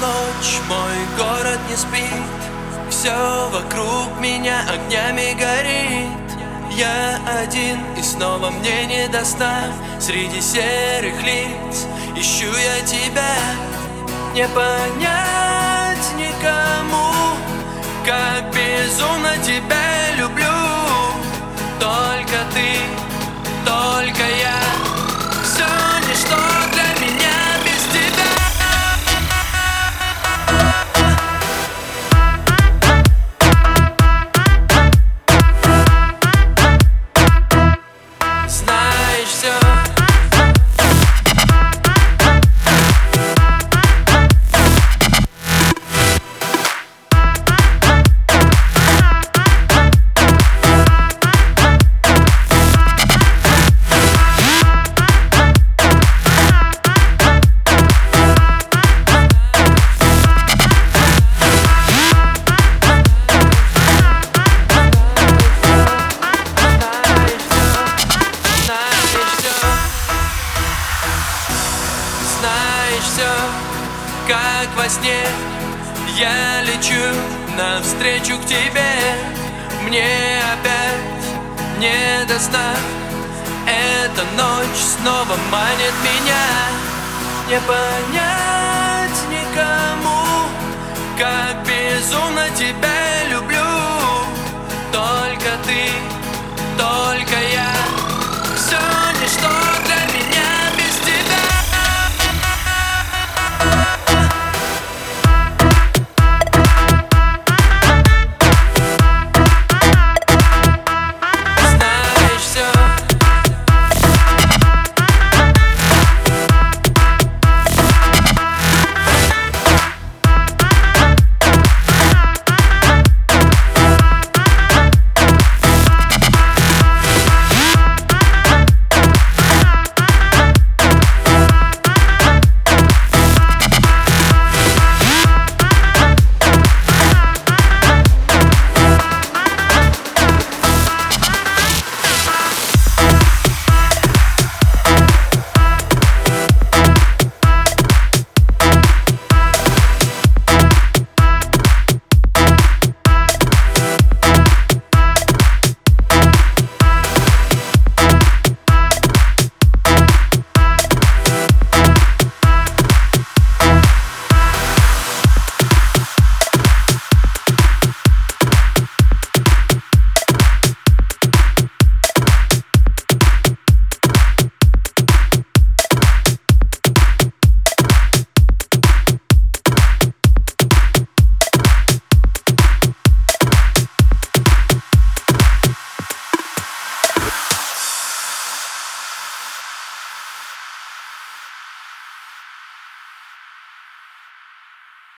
Ночь мой город не спит. Все вокруг меня огнями горит. Я один и снова мне не до сна Среди серых лиц ищу я тебя. Не понять никому Как безумно тебя во сне. Я лечу навстречу к тебе. Мне опять не до сна. Эта ночь снова манит меня. Не понять никому Как безумно тебя люблю. Только ты, только я. Все ничто